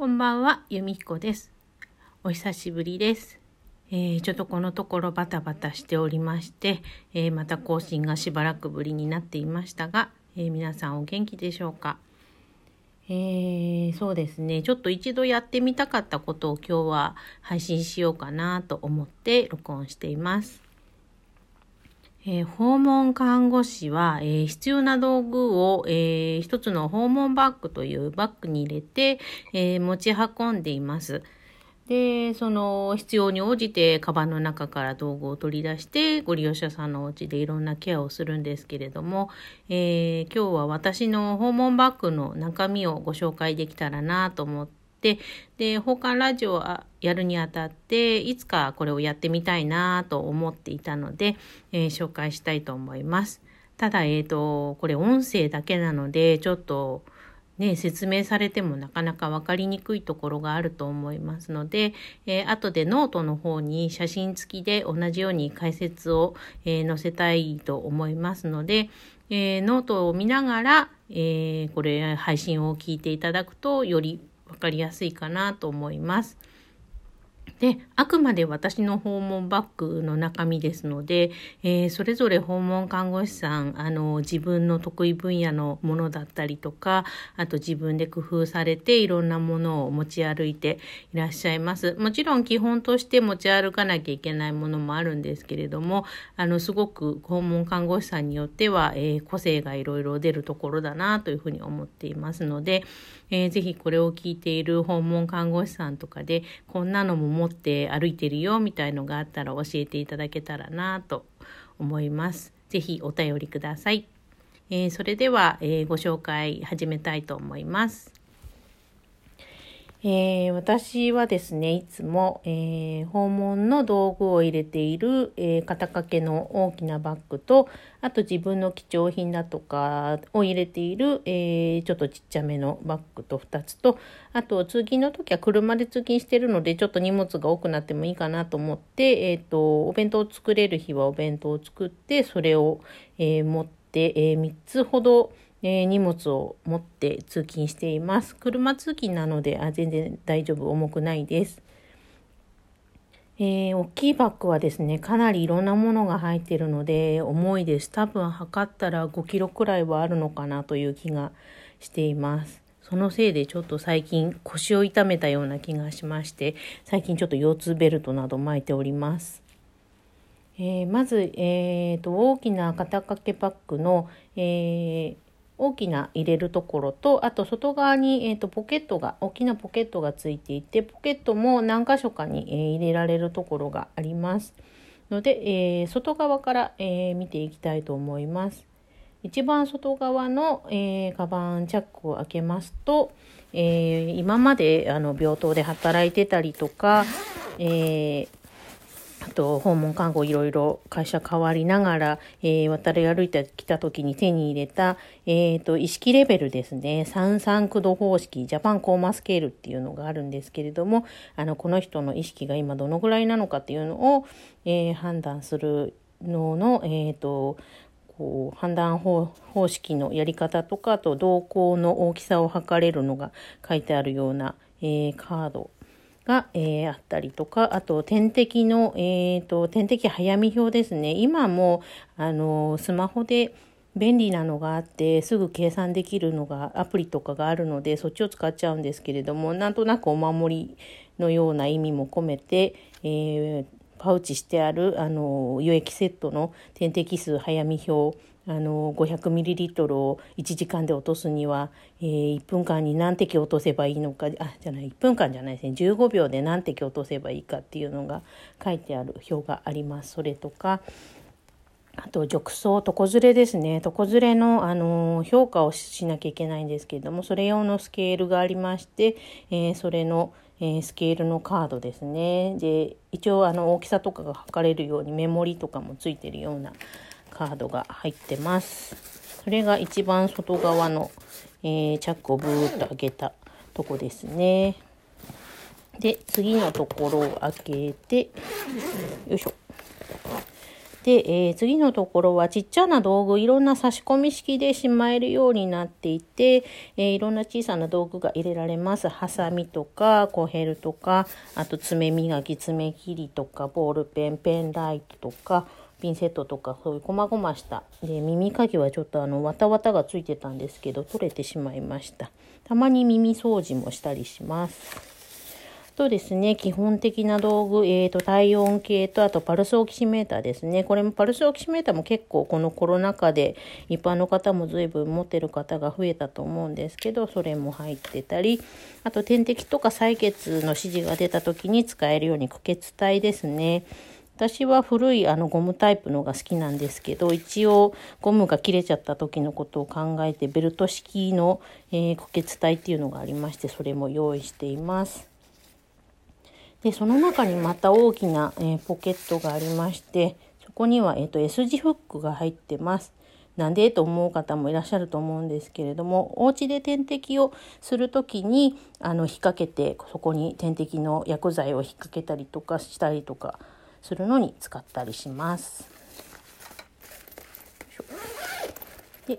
こんばんは、ゆみひこです。お久しぶりです。えーちょっとこのところバタバタしておりまして、えーまた更新がしばらくぶりになっていましたが、えー皆さんお元気でしょうか？えそうですね。ちょっと一度やってみたかったことを今日は配信しようかなと思って録音しています。えー訪問看護師は、えー必要な道具を、えー一つの訪問バッグというバッグに入れて、え持ち運んでいます。で、その必要に応じてカバンの中から道具を取り出してご利用者さんのお家でいろんなケアをするんですけれども、え今日は私の訪問バッグの中身をご紹介できたらなと思って、で、奉還ラジオをやるにあたって、いつかこれをやってみたいなと思っていたので、えー紹介したいと思います。ただ、えっ、と、これ音声だけなので、ちょっと、ね、説明されてもなかなか分かりにくいところがあると思いますので、えー後でノートの方に写真付きで同じように解説を、えー載せたいと思いますので、えーノートを見ながら、えーこれ配信を聞いていただくとより分かりやすいかなと思います。で、あくまで私の訪問バッグの中身ですので、えーそれぞれ訪問看護師さん、あの、自分の得意分野のものだったりとか、あと自分で工夫されていろんなものを持ち歩いていらっしゃいます。もちろん基本として持ち歩かなきゃいけないものもあるんですけれども、あの、すごく訪問看護師さんによっては、えー個性がいろいろ出るところだなというふうに思っていますので、えーぜひこれを聞いている訪問看護師さんとかで、こんなのも持って歩いてるよみたいのがあったら教えていただけたらなと思います。ぜひお便りください。えーそれでは、えーご紹介始めたいと思います。えー私はですね、いつも、えー訪問の道具を入れている、えー肩掛けの大きなバッグと、あと自分の貴重品だとかを入れている、えちょっとちっちゃめのバッグと2つと、あと通勤の時は車で通勤してるので、ちょっと荷物が多くなってもいいかなと思って、えっ、と、お弁当を作れる日はお弁当を作って、それを、え持って、え3つほど、えー荷物を持って通勤しています。車通勤なのであ全然大丈夫、重くないです。えー大きいバッグはですね、かなりいろんなものが入っているので、重いです。多分測ったら5キロくらいはあるのかなという気がしています。そのせいでちょっと最近腰を痛めたような気がしまして、最近ちょっと腰痛ベルトなど巻いております。えーまず、えーと大きな肩掛けバッグの、えー大きな入れるところとあと外側に、えーとポケットが大きなポケットがついていてポケットも何箇所かに、えー入れられるところがありますので、えー外側から、えー見ていきたいと思います。一番外側の、えーカバンチャックを開けますと、えー今まであの病棟で働いてたりとか、えーあと訪問看護いろいろ会社変わりながら、えー渡り歩いてきた時に手に入れた、えー、と意識レベルですね。33駆動方式ジャパンコーマスケールっていうのがあるんですけれどもあのこの人の意識が今どのぐらいなのかっていうのを、えー判断するのの、えー、とこう判断方式のやり方とかあと瞳孔の大きさを測れるのが書いてあるような、えーカードが、えーあったりとか、あと点滴の、えーと、点滴早見表ですね。今も、あの、スマホで便利なのがあって、すぐ計算できるのが、アプリとかがあるので、そっちを使っちゃうんですけれども、なんとなくお守りのような意味も込めて、えーパウチしてある、あの、輸液セットの点滴数早見表、あの 500ml を1時間で落とすには、えー1分間に何滴落とせばいいのかあじゃない1分間じゃないですね。15秒で何滴落とせばいいかっていうのが書いてある表があります。それとかあと褥瘡床ずれですね。床ずれの、あの評価をしなきゃいけないんですけれどもそれ用のスケールがありまして、えーそれの、えースケールのカードですね。で一応あの大きさとかが測れるようにメモリとかもついてるようなカードが入ってます。それが一番外側の、えーチャックをブーッと開けたとこですね。で次のところを開けてよいしょ。で、えー、次のところはちっちゃな道具、いろんな差し込み式でしまえるようになっていて、えー、いろんな小さな道具が入れられます。ハサミとか、コヘルとか、あと爪磨き、爪切りとか、ボールペン、ペンライトとか、ピンセットとかそういう細々したで耳かきはちょっとあのわたわたがついてたんですけど取れてしまいましたたまに耳掃除もしたりしますとですね、基本的な道具、えーと、体温計と、あとパルスオキシメーターですね。これもパルスオキシメーターも結構このコロナ禍で一般の方も随分持ってる方が増えたと思うんですけど、それも入ってたり、あと点滴とか採血の指示が出た時に使えるように苦血体ですね。私は古いあのゴムタイプのが好きなんですけど一応ゴムが切れちゃった時のことを考えてベルト式の、えー、固結体っていうのがありましてそれも用意しています。でその中にまた大きな、えー、ポケットがありましてそこには、えーと、S 字フックが入ってます。なんでと思う方もいらっしゃると思うんですけれどもお家で点滴をする時にあの引っ掛けてそこに点滴の薬剤を引っ掛けたりとかしたりとかするのに使ったりします。で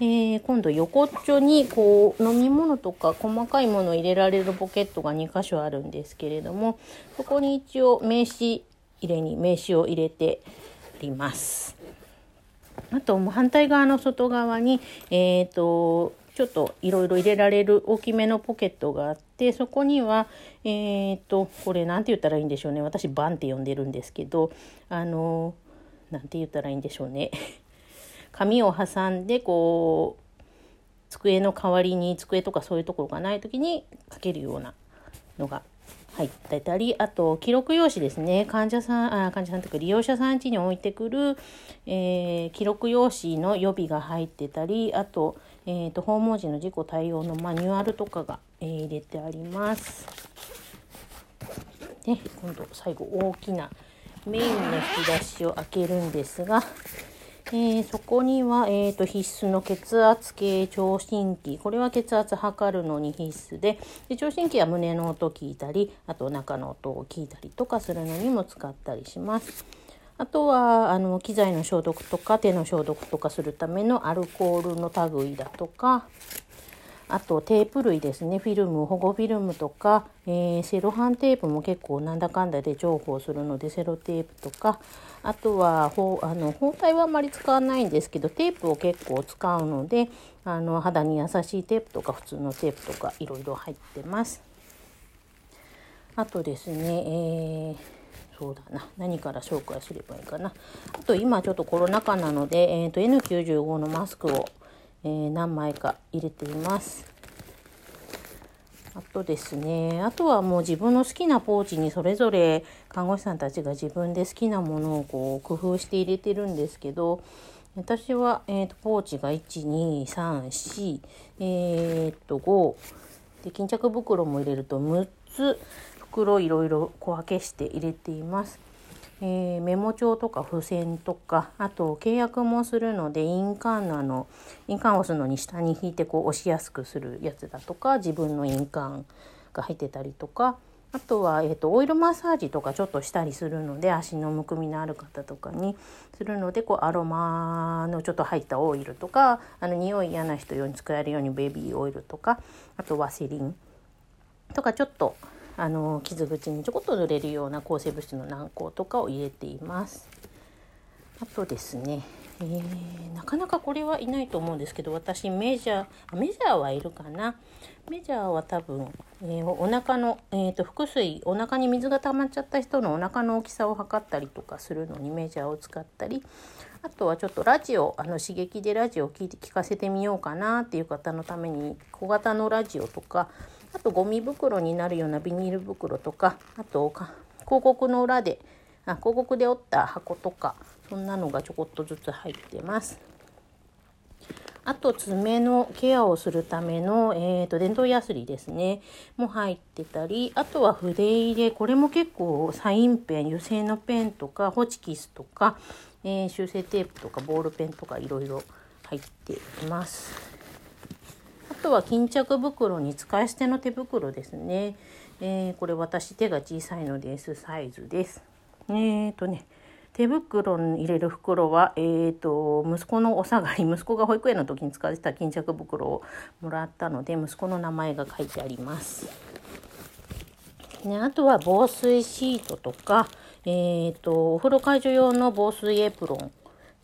えー、今度横っちょにこう飲み物とか細かいものを入れられるポケットが2箇所あるんですけれどもそこに一応名刺入れに名刺を入れてあります。あともう反対側の外側に、えーと、ちょっといろいろ入れられる大きめのポケットがあってそこにはえっ、とこれ何て言ったらいいんでしょうね。私バンって呼んでるんですけどあの何て言ったらいいんでしょうね。紙を挟んでこう机の代わりに机とかそういうところがない時に書けるようなのが入ってたりあと記録用紙ですね。患者さんあ患者さんというか利用者さん家に置いてくる、えー、記録用紙の予備が入ってたりあと,、えーと、訪問時の事故対応のマニュアルとかが、えー、入れてあります。で今度最後大きなメインの引き出しを開けるんですがえー、そこには、えーと、必須の血圧計聴診器これは血圧測るのに必須でで聴診器は胸の音聞いたりあと中の音を聞いたりとかするのにも使ったりします。あとはあの機材の消毒とか手の消毒とかするためのアルコールの類だとかあとテープ類ですねフィルム保護フィルムとか、えー、セロハンテープも結構なんだかんだで重宝するのでセロテープとかあとはほあの包帯はあまり使わないんですけどテープを結構使うのであの肌に優しいテープとか普通のテープとかいろいろ入ってます。あとですね、えーそうだな。何から紹介すればいいかな。あと今ちょっとコロナ禍なので、えーと、N95 のマスクをえー、何枚か入れています。あとですねあとはもう自分の好きなポーチにそれぞれ看護師さんたちが自分で好きなものをこう工夫して入れてるんですけど私は、えーと、ポーチが1234えー、っと5で巾着袋も入れると6つ。袋いろいろ小分けして入れています。えー、メモ帳とか付箋とかあと契約もするので印鑑のあの印鑑を押すのに下に引いてこう押しやすくするやつだとか自分の印鑑が入ってたりとかあとは、えーと、オイルマッサージとかちょっとしたりするので足のむくみのある方とかにするのでこうアロマのちょっと入ったオイルとかあの匂い嫌な人用に使えるようにベビーオイルとかあとワセリンとかちょっとあの傷口にちょこっと塗れるような抗生物質の軟膏とかを入れています。あとですね、えー、なかなかこれはいないと思うんですけど私メジャーメジャーはいるかなメジャーは多分、えー、お腹の、えーと、腹水お腹に水が溜まっちゃった人のお腹の大きさを測ったりとかするのにメジャーを使ったりあとはちょっとラジオあの刺激でラジオを聞いて聞かせてみようかなっていう方のために小型のラジオとかあとゴミ袋になるようなビニール袋とかあと広告の裏であ広告で折った箱とかそんなのがちょこっとずつ入ってます。あと爪のケアをするための、えーと、電動ヤスリですねも入ってたりあとは筆入れこれも結構サインペン油性のペンとかホチキスとか、えー、修正テープとかボールペンとかいろいろ入っています。とは巾着袋に使い捨ての手袋ですね。えー、これ私手が小さいので S サイズです。えーとね、手袋に入れる袋は、えーと、息子のお下がり息子が保育園の時に使ってた巾着袋をもらったので息子の名前が書いてあります。ね、あとは防水シートとか、えーと、お風呂介助用の防水エプロン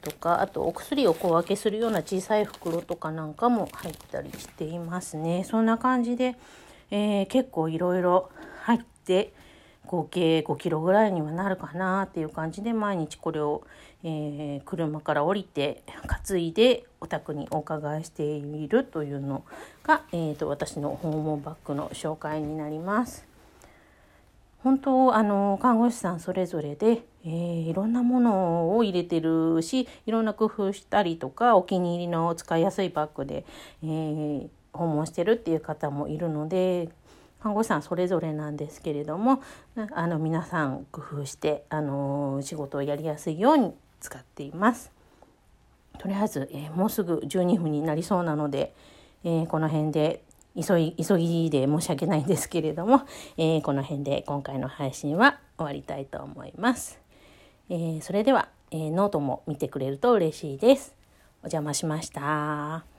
とかあとお薬を小分けするような小さい袋とかなんかも入ったりしていますね。そんな感じで、えー、結構いろいろ入って合計5キロぐらいにはなるかなっていう感じで毎日これを、えー、車から降りて担いでお宅にお伺いしているというのが、えーと、私の訪問バッグの紹介になります。本当あの看護師さんそれぞれで、えー、いろんなものを入れてるしいろんな工夫したりとかお気に入りの使いやすいバッグで、えー、訪問してるっていう方もいるので看護師さんそれぞれなんですけれどもあの皆さん工夫してあの仕事をやりやすいように使っています。とりあえず、えー、もうすぐ12分になりそうなので、えー、この辺で急い急ぎで申し訳ないんですけれども、えー、この辺で今回の配信は終わりたいと思います。えそれでは、えノートも見てくれると嬉しいです。お邪魔しました。